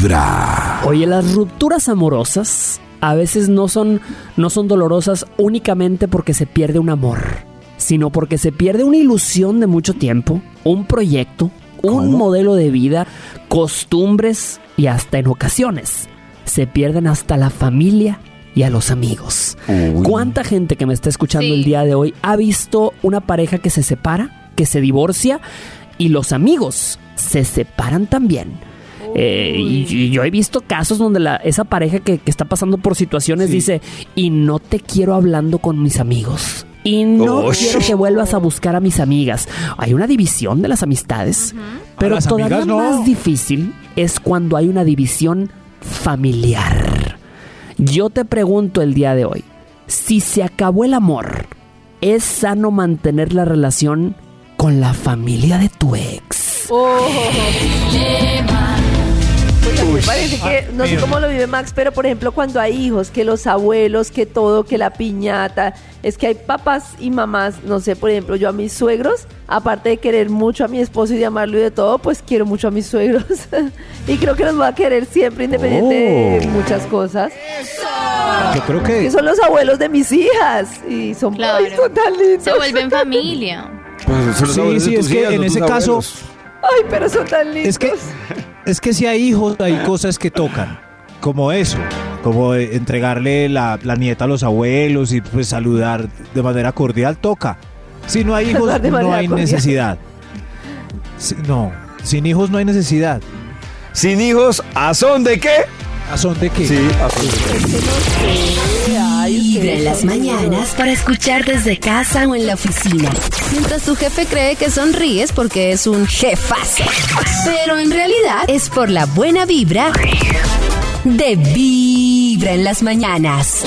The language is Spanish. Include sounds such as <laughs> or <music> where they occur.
vibra. Oye, las rupturas amorosas a veces no son, no son dolorosas únicamente porque se pierde un amor, sino porque se pierde una ilusión de mucho tiempo, un proyecto, un modelo de vida, costumbres y hasta en ocasiones se pierden hasta la familia y a los amigos. ¿Cuánta gente que me está escuchando Sí. el día de hoy ha visto una pareja que se separa, que se divorcia y los amigos se separan también? Eh, y, y yo he visto casos donde la, esa pareja que, que está pasando por situaciones dice, y no te quiero hablando con mis amigos. Y no Uy. quiero que vuelvas a buscar a mis amigas. Hay una división de las amistades, pero las todavía amigas no. más difícil es cuando hay una división familiar. Yo te pregunto el día de hoy, si se acabó el amor, ¿es sano mantener la relación con la familia de tu ex? Oh. Parece que, no sé cómo lo vive Max, pero por ejemplo cuando hay hijos, que los abuelos, que todo, que la piñata, es que hay papás y mamás, no sé, por ejemplo, yo a mis suegros, aparte de querer mucho a mi esposo y de amarlo y de todo, pues quiero mucho a mis suegros. <laughs> y creo que los voy a querer siempre, independiente de Oh. muchas cosas. Yo creo Que que son los abuelos de mis hijas y son, Claro. ay, son tan lindos. Se vuelven familia. Pues son los Sí, abuelos de sí, tus es que hijas, en ese tus caso- abuelos. Ay, pero son tan lindos. es que es que si hay hijos hay cosas que tocan, como eso, como eh, entregarle la, la nieta a los abuelos y pues saludar de manera cordial toca. Si no hay hijos no hay cordial. necesidad. Si- no, sin hijos no hay necesidad. Sin hijos, ¿a son de qué? ¿A son de qué? Sí, a son de qué. Vibra en las mañanas para escuchar desde casa o en la oficina. Mientras tu jefe cree que sonríes porque es un jefazo. Pero en realidad es por la buena vibra de Vibra en las mañanas.